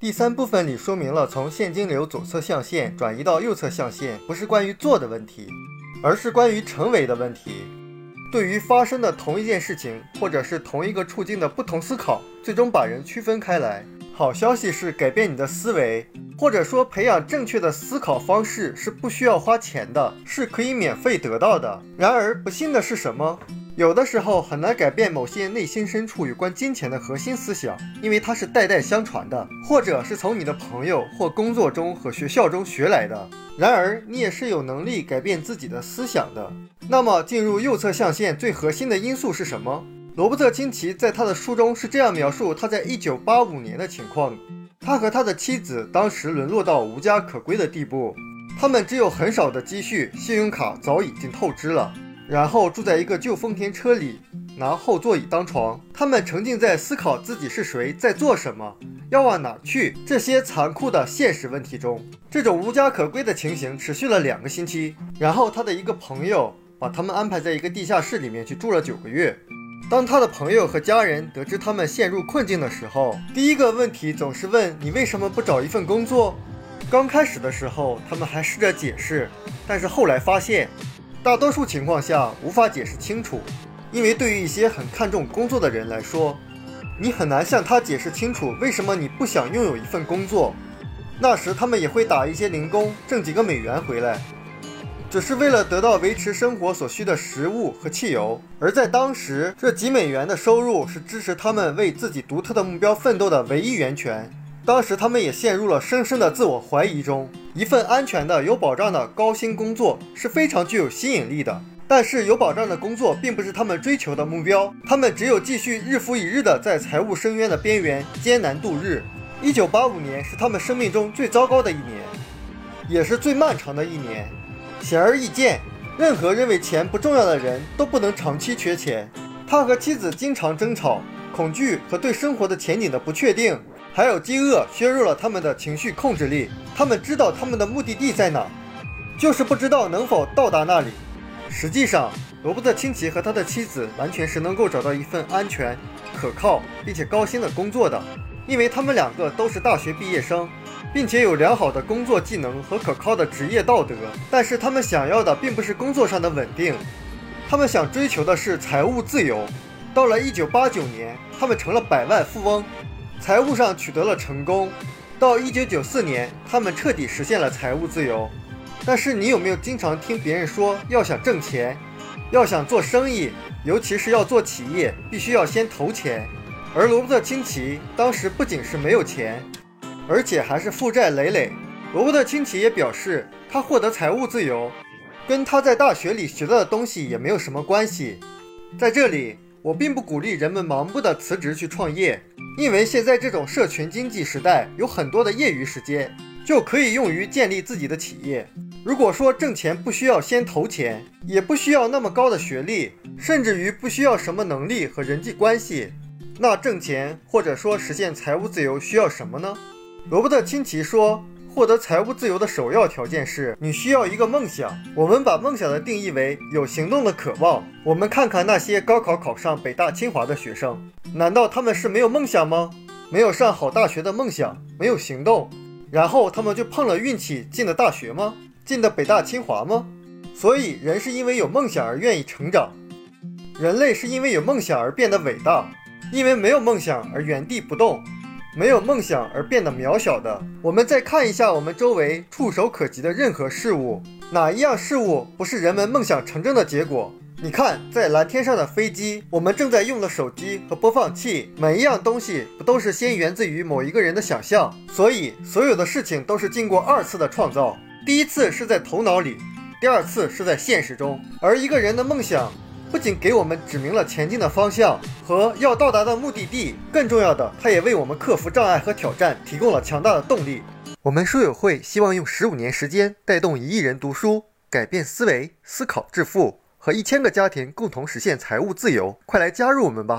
第三部分里说明了，从现金流左侧象限转移到右侧象限，不是关于做的问题，而是关于成为的问题。对于发生的同一件事情，或者是同一个处境的不同思考，最终把人区分开来。好消息是，改变你的思维，或者说培养正确的思考方式，是不需要花钱的，是可以免费得到的。然而，不幸的是什么？有的时候很难改变某些内心深处有关金钱的核心思想，因为它是代代相传的，或者是从你的朋友或工作中和学校中学来的。然而，你也是有能力改变自己的思想的。那么，进入右侧象限最核心的因素是什么？罗伯特清崎在他的书中是这样描述他在1985年的情况：他和他的妻子当时沦落到无家可归的地步，他们只有很少的积蓄，信用卡早已经透支了。然后住在一个旧丰田车里，拿后座椅当床。他们沉浸在思考自己是谁，在做什么，要往哪去这些残酷的现实问题中。这种无家可归的情形持续了两个星期。然后他的一个朋友把他们安排在一个地下室里面去住了九个月。当他的朋友和家人得知他们陷入困境的时候，第一个问题总是问你为什么不找一份工作。刚开始的时候，他们还试着解释，但是后来发现。大多数情况下无法解释清楚，因为对于一些很看重工作的人来说，你很难向他解释清楚为什么你不想拥有一份工作。那时他们也会打一些零工，挣几个美元回来，只是为了得到维持生活所需的食物和汽油。而在当时，这几美元的收入是支持他们为自己独特的目标奋斗的唯一源泉。当时他们也陷入了深深的自我怀疑中。一份安全的、有保障的高薪工作是非常具有吸引力的，但是有保障的工作并不是他们追求的目标。他们只有继续日复一日的在财务深渊的边缘艰难度日。一九八五年是他们生命中最糟糕的一年，也是最漫长的一年。显而易见，任何认为钱不重要的人都不能长期缺钱。他和妻子经常争吵，恐惧和对生活的前景的不确定。还有饥饿削弱了他们的情绪控制力。他们知道他们的目的地在哪，就是不知道能否到达那里。实际上，罗伯特清崎和他的妻子完全是能够找到一份安全、可靠并且高薪的工作的，因为他们两个都是大学毕业生，并且有良好的工作技能和可靠的职业道德。但是他们想要的并不是工作上的稳定，他们想追求的是财务自由。到了1989年，他们成了百万富翁。财务上取得了成功，到一九九四年，他们彻底实现了财务自由。但是，你有没有经常听别人说，要想挣钱，要想做生意，尤其是要做企业，必须要先投钱？而罗伯特清崎当时不仅是没有钱，而且还是负债累累。罗伯特清崎也表示，他获得财务自由，跟他在大学里学到的东西也没有什么关系。在这里。我并不鼓励人们盲目的辞职去创业，因为现在这种社群经济时代，有很多的业余时间就可以用于建立自己的企业。如果说挣钱不需要先投钱，也不需要那么高的学历，甚至于不需要什么能力和人际关系，那挣钱或者说实现财务自由需要什么呢？罗伯特清崎说。获得财务自由的首要条件是你需要一个梦想。我们把梦想的定义为有行动的渴望。我们看看那些高考考上北大清华的学生，难道他们是没有梦想吗？没有上好大学的梦想，没有行动，然后他们就碰了运气进了大学吗？进的北大清华吗？所以人是因为有梦想而愿意成长，人类是因为有梦想而变得伟大，因为没有梦想而原地不动。没有梦想而变得渺小的，我们再看一下我们周围触手可及的任何事物，哪一样事物不是人们梦想成真的结果？你看，在蓝天上的飞机，我们正在用的手机和播放器，每一样东西不都是先源自于某一个人的想象？所以，所有的事情都是经过二次的创造，第一次是在头脑里，第二次是在现实中。而一个人的梦想。不仅给我们指明了前进的方向和要到达的目的地，更重要的，它也为我们克服障碍和挑战提供了强大的动力。我们书友会希望用十五年时间带动一亿人读书，改变思维，思考致富，和一千个家庭共同实现财务自由。快来加入我们吧！